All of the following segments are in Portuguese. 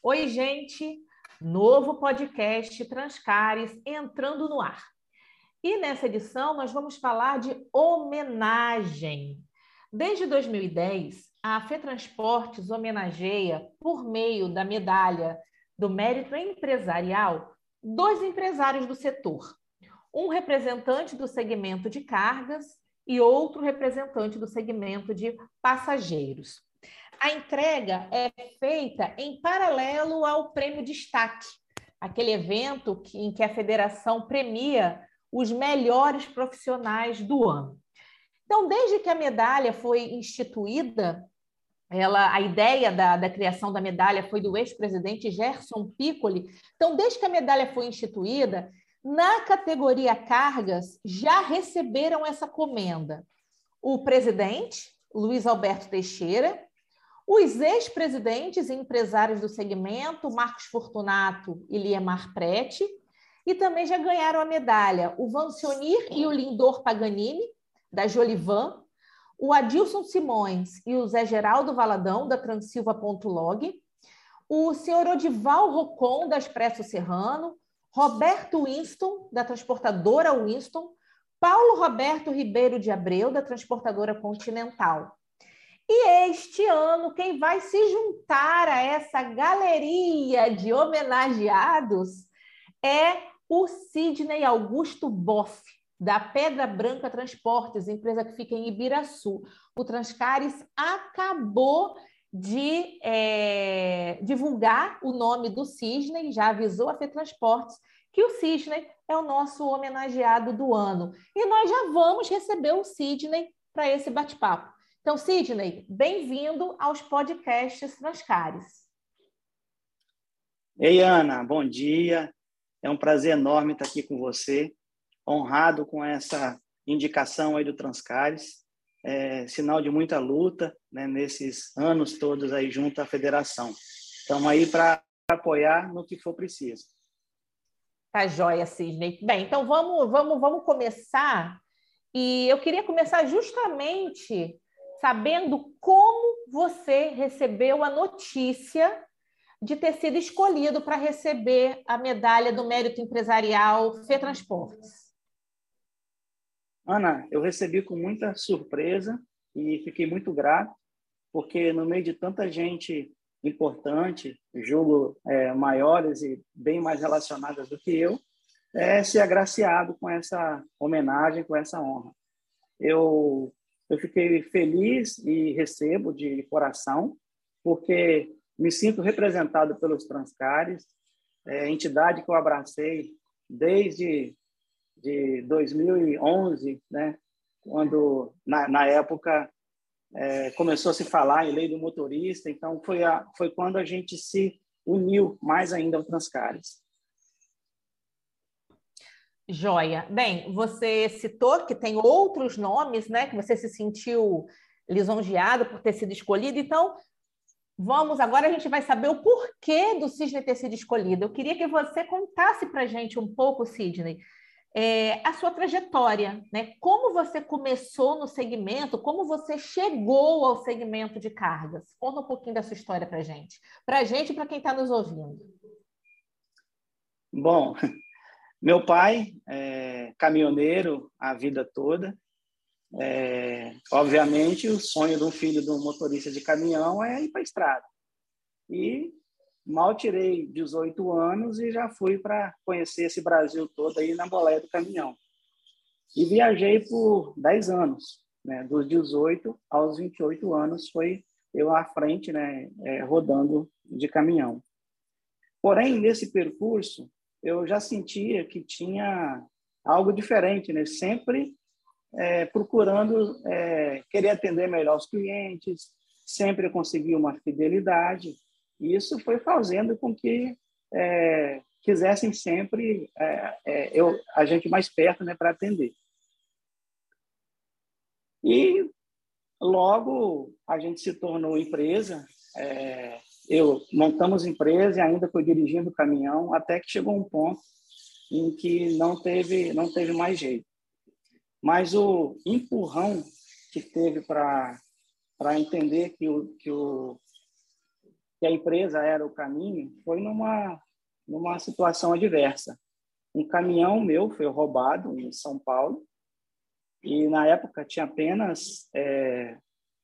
Oi, gente! Novo podcast Transcares entrando no ar. E nessa edição nós vamos falar de homenagem. Desde 2010, a FETransportes homenageia, por meio da medalha do mérito empresarial, dois empresários do setor. Um representante do segmento de cargas e outro representante do segmento de passageiros. A entrega é feita em paralelo ao Prêmio Destaque, aquele evento em que a federação premia os melhores profissionais do ano. Então, desde que a medalha foi instituída, ela, a ideia da, da criação da medalha foi do ex-presidente Gerson Piccoli. Então, desde que a medalha foi instituída, na categoria cargas já receberam essa comenda o presidente, Luiz Alberto Teixeira, os ex-presidentes e empresários do segmento, Marcos Fortunato e Liemar Prete, e também já ganharam a medalha o Vancionir e o Lindor Paganini, da Jolivan, o Adilson Simões e o Zé Geraldo Valadão, da Transilva.log, o senhor Odival Rocon, da Expresso Serrano, Roberto Winston, da transportadora Winston, Paulo Roberto Ribeiro de Abreu, da transportadora Continental. E este ano, quem vai se juntar a essa galeria de homenageados é o Sidney Augusto Boff, da Pedra Branca Transportes, empresa que fica em Ibiraçu. O Transcares acabou de é, divulgar o nome do Cisne, já avisou a FETransportes que o Cisne é o nosso homenageado do ano. E nós já vamos receber o Sidney para esse bate-papo. Então, Sidney, bem-vindo aos podcasts Transcares. Ei, Ana, bom dia. É um prazer enorme estar aqui com você, honrado com essa indicação aí do Transcares é, sinal de muita luta né, nesses anos todos aí junto à federação. Estamos aí para apoiar no que for preciso. Tá joia, Cisne. Bem, então vamos, vamos, vamos começar. E eu queria começar justamente sabendo como você recebeu a notícia de ter sido escolhido para receber a medalha do mérito empresarial FETransportes. Ana, eu recebi com muita surpresa e fiquei muito grato, porque no meio de tanta gente importante, julgo é, maiores e bem mais relacionadas do que eu, é ser agraciado com essa homenagem, com essa honra. Eu, eu fiquei feliz e recebo de coração, porque me sinto representado pelos Transcares, é, entidade que eu abracei desde de 2011, né, quando na, na época é, começou a se falar em lei do motorista, então foi a, foi quando a gente se uniu mais ainda ao Transcares. Joia. Bem, você citou que tem outros nomes, né, que você se sentiu lisonjeado por ter sido escolhido. Então, vamos agora a gente vai saber o porquê do Sidney ter sido escolhido. Eu queria que você contasse para a gente um pouco, Sidney, é, a sua trajetória, né? Como você começou no segmento, como você chegou ao segmento de cargas? Conta um pouquinho da sua história para gente, para gente e para quem está nos ouvindo. Bom, meu pai é caminhoneiro a vida toda. É, obviamente, o sonho de um filho de um motorista de caminhão é ir para a estrada. E mal tirei 18 anos e já fui para conhecer esse Brasil todo aí na boleia do caminhão. E viajei por 10 anos, né? dos 18 aos 28 anos foi eu à frente, né? É, rodando de caminhão. Porém, nesse percurso, eu já sentia que tinha algo diferente, né? sempre é, procurando é, querer atender melhor os clientes, sempre conseguir uma fidelidade, e isso foi fazendo com que é, quisessem sempre é, é, eu, a gente mais perto né, para atender. E logo a gente se tornou empresa. É, eu montamos empresa e ainda fui dirigindo o caminhão até que chegou um ponto em que não teve não teve mais jeito. Mas o empurrão que teve para para entender que o, que o que a empresa era o caminho foi numa, numa situação adversa. Um caminhão meu foi roubado em São Paulo e, na época, tinha apenas é,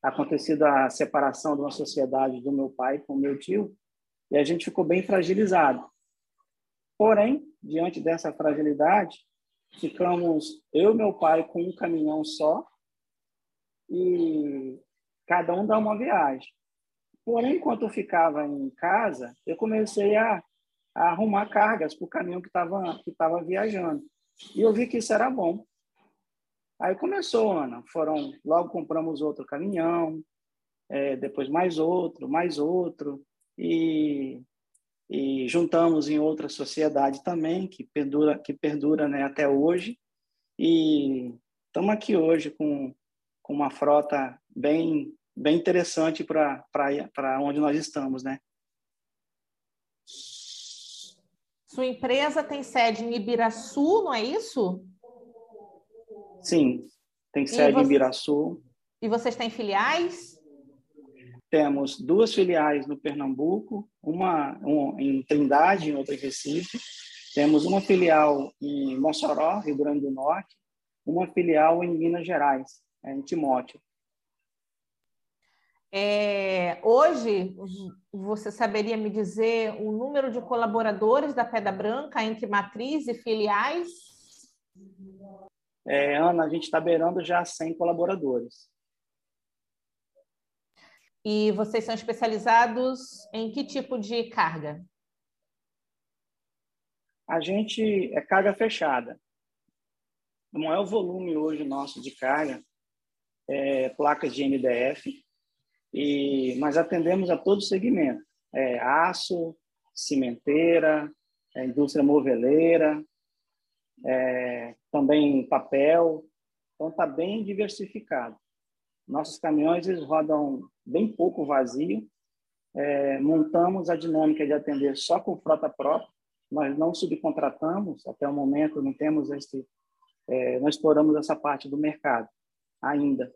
acontecido a separação de uma sociedade do meu pai com meu tio e a gente ficou bem fragilizado. Porém, diante dessa fragilidade, ficamos eu e meu pai com um caminhão só e cada um dá uma viagem. Porém, enquanto eu ficava em casa, eu comecei a, a arrumar cargas para o caminhão que estava que tava viajando. E eu vi que isso era bom. Aí começou, Ana. Foram, logo compramos outro caminhão, é, depois mais outro, mais outro. E, e juntamos em outra sociedade também, que perdura, que perdura né, até hoje. E estamos aqui hoje com, com uma frota bem bem interessante para onde nós estamos, né? Sua empresa tem sede em Ibiraçu, não é isso? Sim, tem sede você... em Ibiraçu. E vocês têm filiais? Temos duas filiais no Pernambuco, uma um, em Trindade, em outra em Recife. Temos uma filial em Mossoró, Rio Grande do Norte, uma filial em Minas Gerais, em Timóteo. É, hoje, você saberia me dizer o número de colaboradores da Pedra Branca entre matriz e filiais? É, Ana, a gente está beirando já 100 colaboradores. E vocês são especializados em que tipo de carga? A gente é carga fechada. O maior volume hoje nosso de carga é placas de MDF, e, mas atendemos a todo segmento, é, aço, cimenteira, é, indústria moveleira, é, também papel, então está bem diversificado. Nossos caminhões eles rodam bem pouco vazio, é, montamos a dinâmica de atender só com frota própria, nós não subcontratamos, até o momento não temos esse, é, não exploramos essa parte do mercado ainda.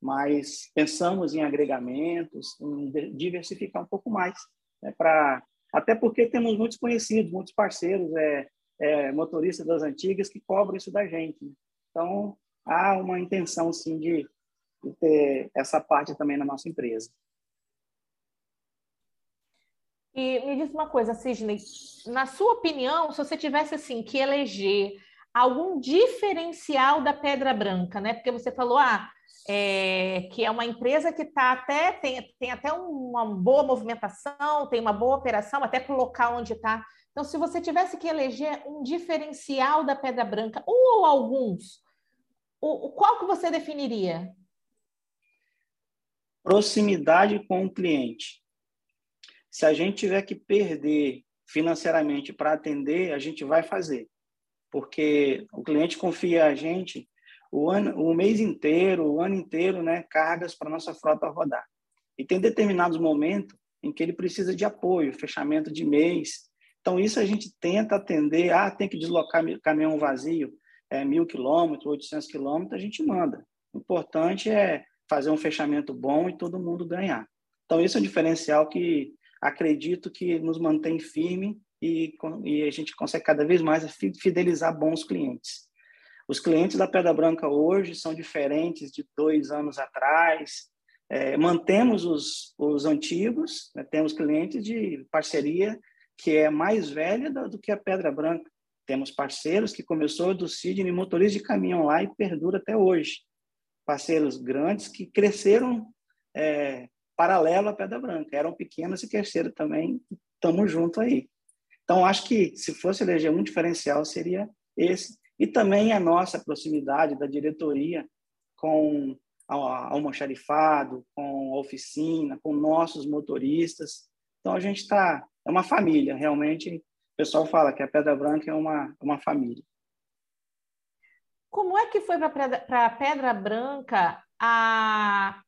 Mas pensamos em agregamentos, em diversificar um pouco mais, né, para até porque temos muitos conhecidos, muitos parceiros, é, é, motoristas das antigas que cobram isso da gente. Né? Então há uma intenção sim de, de ter essa parte também na nossa empresa. E me diz uma coisa, Sidney, na sua opinião, se você tivesse assim que eleger algum diferencial da Pedra Branca, né? Porque você falou, ah, é, que é uma empresa que está até tem, tem até uma boa movimentação, tem uma boa operação, até para o local onde está. Então, se você tivesse que eleger um diferencial da Pedra Branca, um ou alguns, o, qual que você definiria? Proximidade com o cliente. Se a gente tiver que perder financeiramente para atender, a gente vai fazer, porque o cliente confia a gente o, ano, o mês inteiro, o ano inteiro, né, cargas para nossa frota rodar. E tem determinados momentos em que ele precisa de apoio, fechamento de mês. Então, isso a gente tenta atender. Ah, tem que deslocar caminhão vazio, é, mil quilômetros, 800 quilômetros, a gente manda. O importante é fazer um fechamento bom e todo mundo ganhar. Então, isso é um diferencial que acredito que nos mantém firme e, e a gente consegue cada vez mais fidelizar bons clientes. Os clientes da Pedra Branca hoje são diferentes de dois anos atrás. É, mantemos os, os antigos, né? temos clientes de parceria que é mais velha do, que a Pedra Branca. Temos parceiros que começou do Sidney, motorista de caminhão lá e perdura até hoje. Parceiros grandes que cresceram é, paralelo à Pedra Branca. Eram pequenos e cresceram também. Estamos junto aí. Então, acho que se fosse eleger um diferencial, seria esse e também a nossa proximidade da diretoria com o almoxarifado, com a oficina, com nossos motoristas. Então, a gente está... É uma família, realmente. O pessoal fala que a Pedra Branca é uma, uma família. Como é que foi para a Pedra Branca a,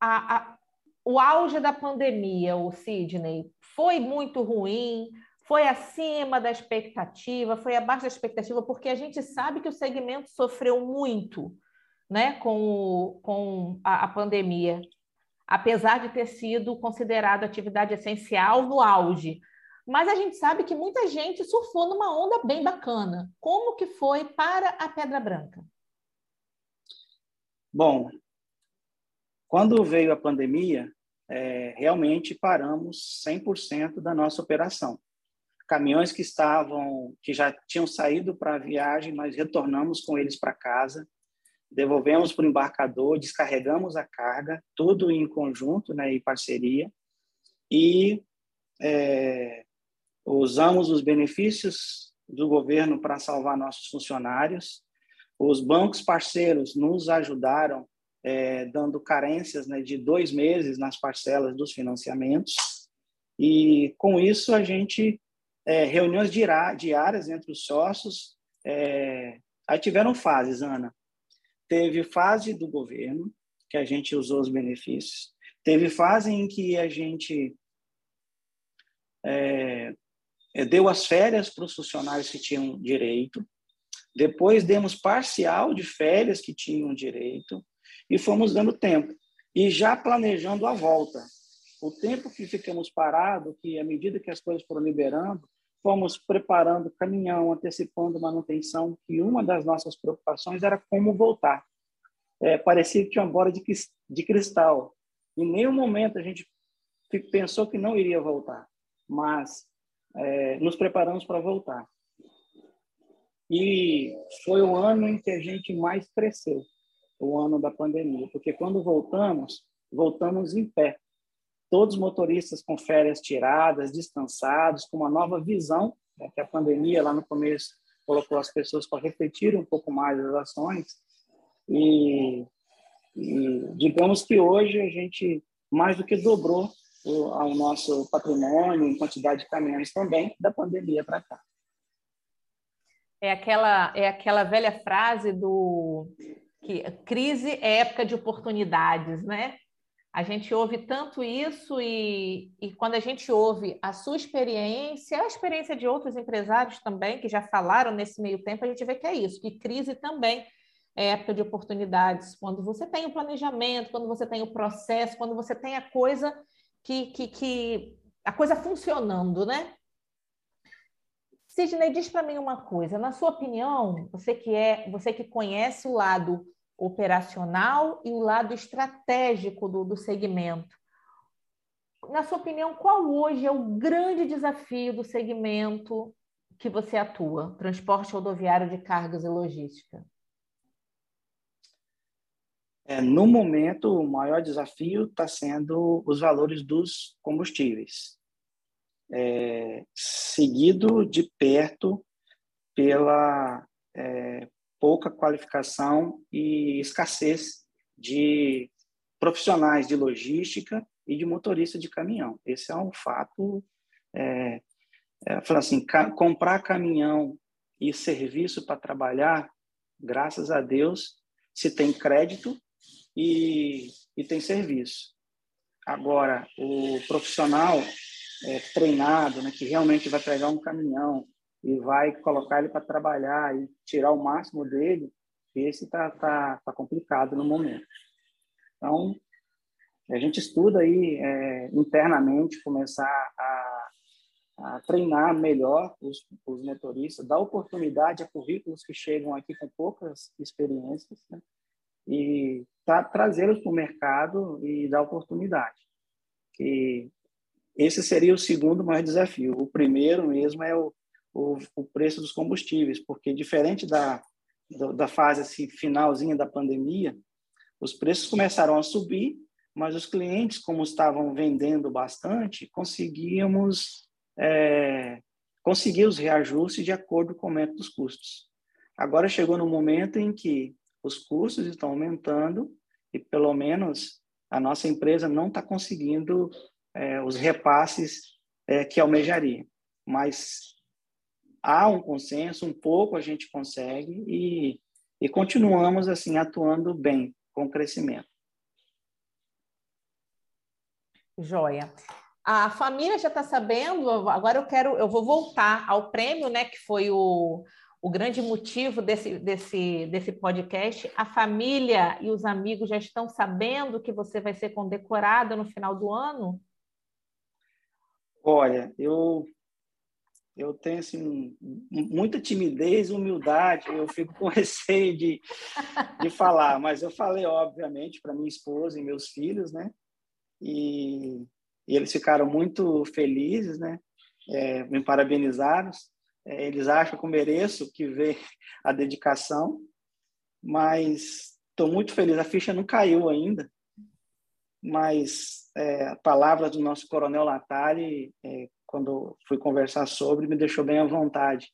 a, a, o auge da pandemia, o Sidney? Foi muito ruim? foi acima da expectativa, foi abaixo da expectativa, porque a gente sabe que o segmento sofreu muito né, com, o, com a, a pandemia. Apesar de ter sido considerado atividade essencial no auge. Mas a gente sabe que muita gente surfou numa onda bem bacana. Como que foi para a Pedra Branca? Bom, quando veio a pandemia, é, realmente paramos 100% da nossa operação. Caminhões que estavam, que já tinham saído para a viagem, nós retornamos com eles para casa, devolvemos para o embarcador, descarregamos a carga, tudo em conjunto, né, em parceria, e é, usamos os benefícios do governo para salvar nossos funcionários. Os bancos parceiros nos ajudaram, é, dando carências né, de dois meses nas parcelas dos financiamentos. E com isso a gente é, reuniões diárias entre os sócios. É, aí tiveram fases, Ana. Teve fase do governo, que a gente usou os benefícios. Teve fase em que a gente é, é, deu as férias para os funcionários que tinham direito. Depois demos parcial de férias que tinham direito e fomos dando tempo. E já planejando a volta. O tempo que ficamos parados, que à medida que as coisas foram liberando, fomos preparando caminhão, antecipando manutenção, que uma das nossas preocupações era como voltar. É, parecia que tinha uma bola de, de cristal. Em nenhum momento a gente pensou que não iria voltar, mas é, nos preparamos para voltar. E foi o ano em que a gente mais cresceu, o ano da pandemia, porque quando voltamos, voltamos em pé todos os motoristas com férias tiradas, descansados, com uma nova visão, né, que a pandemia lá no começo colocou as pessoas para refletir um pouco mais as ações. E, e digamos que hoje a gente mais do que dobrou o, o nosso patrimônio em quantidade de caminhões também da pandemia para cá. É aquela, é aquela velha frase do que crise é época de oportunidades, né? A gente ouve tanto isso e, e quando a gente ouve a sua experiência, a experiência de outros empresários também, que já falaram nesse meio tempo, a gente vê que é isso, que crise também é época de oportunidades. Quando você tem o planejamento, quando você tem o processo, quando você tem a coisa que, que, que a coisa funcionando, né? Sidney, diz para mim uma coisa. Na sua opinião, você que é, você que conhece o lado operacional e o lado estratégico do, do segmento. Na sua opinião, qual hoje é o grande desafio do segmento que você atua, transporte rodoviário de cargas e logística? É, no momento, o maior desafio está sendo os valores dos combustíveis, é, seguido de perto pela é, pouca qualificação e escassez de profissionais de logística e de motorista de caminhão. Esse é um fato. É, é, assim, ca comprar caminhão e serviço para trabalhar, graças a Deus, se tem crédito e, e tem serviço. Agora, o profissional é, treinado, né, que realmente vai pegar um caminhão, e vai colocar ele para trabalhar e tirar o máximo dele, esse está tá, tá complicado no momento. Então, a gente estuda aí é, internamente começar a, a, treinar melhor os, os motoristas, dar oportunidade a currículos que chegam aqui com poucas experiências, né? e tá, trazê-los para o mercado e dar oportunidade. Que esse seria o segundo maior desafio. O primeiro mesmo é o o, o preço dos combustíveis, porque diferente da, da fase assim, finalzinha da pandemia, os preços começaram a subir, mas os clientes, como estavam vendendo bastante, conseguíamos é, conseguir os reajustes de acordo com o aumento dos custos. Agora chegou no momento em que os custos estão aumentando e, pelo menos, a nossa empresa não está conseguindo é, os repasses é, que almejaria. Mas há um consenso, um pouco a gente consegue e, e continuamos assim atuando bem com crescimento. Joia. A família já está sabendo, agora eu quero, eu vou voltar ao prêmio, né, que foi o, o grande motivo desse, desse, desse podcast. A família e os amigos já estão sabendo que você vai ser condecorada no final do ano? Olha, eu eu tenho assim, muita timidez, humildade, eu fico com receio de, de falar, mas eu falei, obviamente, para minha esposa e meus filhos, né? E, e eles ficaram muito felizes, né? É, me parabenizaram. É, eles acham que eu mereço que vê a dedicação, mas estou muito feliz. A ficha não caiu ainda, mas é, a palavra do nosso coronel Latari, é, quando fui conversar sobre, me deixou bem à vontade,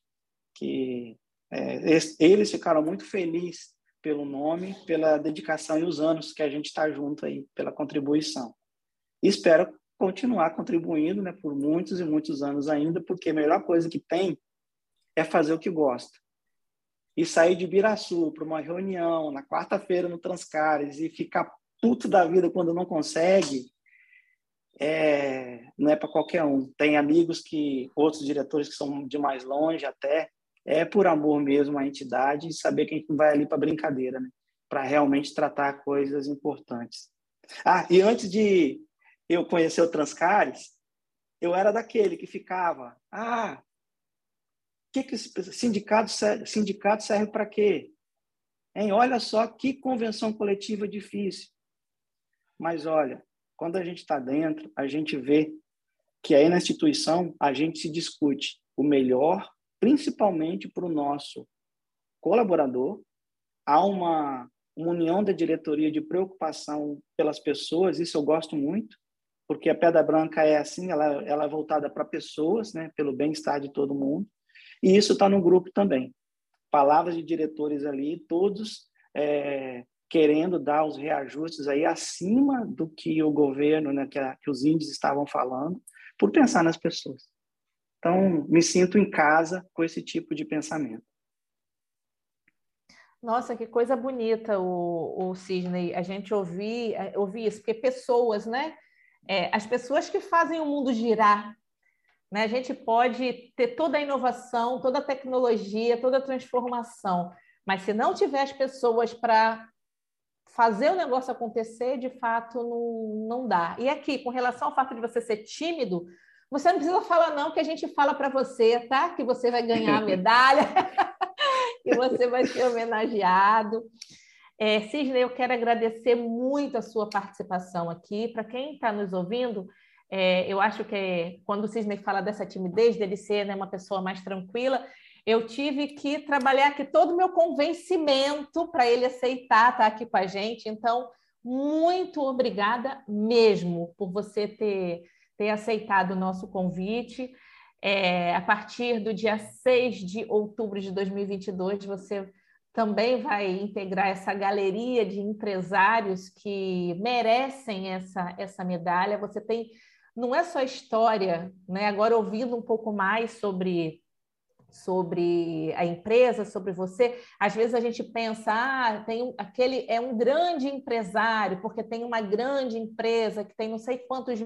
que é, eles ficaram muito felizes pelo nome, pela dedicação e os anos que a gente está junto aí, pela contribuição. E espero continuar contribuindo né, por muitos e muitos anos ainda, porque a melhor coisa que tem é fazer o que gosta. E sair de Biraçu para uma reunião na quarta-feira no Transcares e ficar puto da vida quando não consegue, é, não é para qualquer um. Tem amigos que, outros diretores que são de mais longe até, é por amor mesmo à entidade e saber que a gente não vai ali para brincadeira, né? Para realmente tratar coisas importantes. Ah, e antes de eu conhecer o Transcares, eu era daquele que ficava, ah, que que sindicato sindicato serve para quê? Hein? Olha só que convenção coletiva difícil. Mas olha, quando a gente está dentro, a gente vê que aí na instituição a gente se discute o melhor, principalmente para o nosso colaborador. Há uma, uma união da diretoria de preocupação pelas pessoas, isso eu gosto muito, porque a Pedra Branca é assim, ela, ela é voltada para pessoas, né, pelo bem-estar de todo mundo, e isso está no grupo também. Palavras de diretores ali, todos é, querendo dar os reajustes aí acima do que o governo, né, que, a, que os índios estavam falando, por pensar nas pessoas. Então, me sinto em casa com esse tipo de pensamento. Nossa, que coisa bonita o, o Sidney, a gente ouvir, é, ouvir isso, porque pessoas, né? É, as pessoas que fazem o mundo girar, né? A gente pode ter toda a inovação, toda a tecnologia, toda a transformação, mas se não tiver as pessoas para fazer o negócio acontecer, de fato, não, não dá. E aqui, com relação ao fato de você ser tímido, você não precisa falar não, que a gente fala para você, tá? Que você vai ganhar a medalha, que você vai ser homenageado. É, Cisne, eu quero agradecer muito a sua participação aqui. Para quem está nos ouvindo, é, eu acho que quando o Cisne fala dessa timidez, dele ser né, uma pessoa mais tranquila, eu tive que trabalhar aqui todo o meu convencimento para ele aceitar estar aqui com a gente. Então, muito obrigada mesmo por você ter, ter aceitado o nosso convite. É, a partir do dia 6 de outubro de 2022, você também vai integrar essa galeria de empresários que merecem essa, essa medalha. Você tem, não é só história, né? agora ouvindo um pouco mais sobre sobre a empresa, sobre você. Às vezes a gente pensa, ah, tem aquele é um grande empresário porque tem uma grande empresa que tem não sei quantos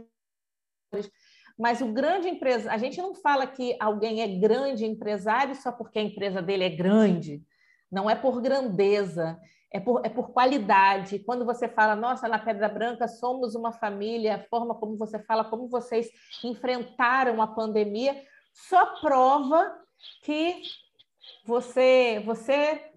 mas o grande empresa, a gente não fala que alguém é grande empresário só porque a empresa dele é grande. Não é por grandeza, é por, é por qualidade. Quando você fala, nossa, na Pedra Branca somos uma família, a forma como você fala, como vocês enfrentaram a pandemia, só prova que você, você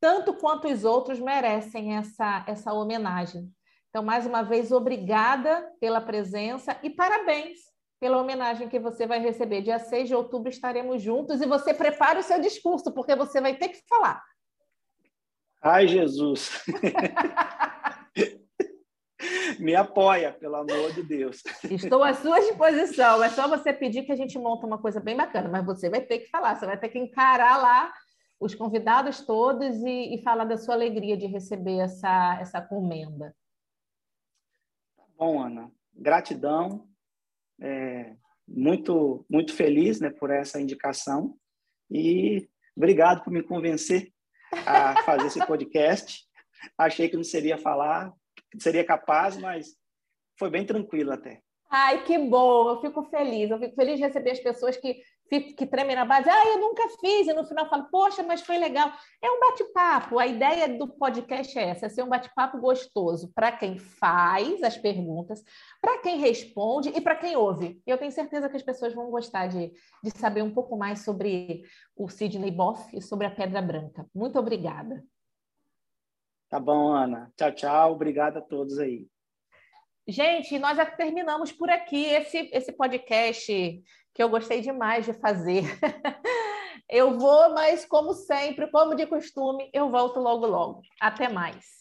tanto quanto os outros merecem essa, essa homenagem. Então, mais uma vez, obrigada pela presença e parabéns pela homenagem que você vai receber. Dia 6 de outubro estaremos juntos e você prepara o seu discurso, porque você vai ter que falar. Ai, Jesus! me apoia, pelo amor de Deus. Estou à sua disposição. É só você pedir que a gente monte uma coisa bem bacana, mas você vai ter que falar, você vai ter que encarar lá os convidados todos e, e falar da sua alegria de receber essa, essa comenda. Tá bom, Ana. Gratidão. É, muito, muito feliz né, por essa indicação e obrigado por me convencer a fazer esse podcast. Achei que não seria falar, seria capaz, mas foi bem tranquilo até. Ai, que bom, eu fico feliz. Eu fico feliz de receber as pessoas que, que tremem na base. Ah, eu nunca fiz. E no final falo, poxa, mas foi legal. É um bate-papo. A ideia do podcast é essa: é ser um bate-papo gostoso para quem faz as perguntas, para quem responde e para quem ouve. Eu tenho certeza que as pessoas vão gostar de, de saber um pouco mais sobre o Sidney Boff e sobre a Pedra Branca. Muito obrigada. Tá bom, Ana. Tchau, tchau. Obrigado a todos aí. Gente, nós já terminamos por aqui esse, esse podcast que eu gostei demais de fazer. eu vou, mas como sempre, como de costume, eu volto logo logo. Até mais.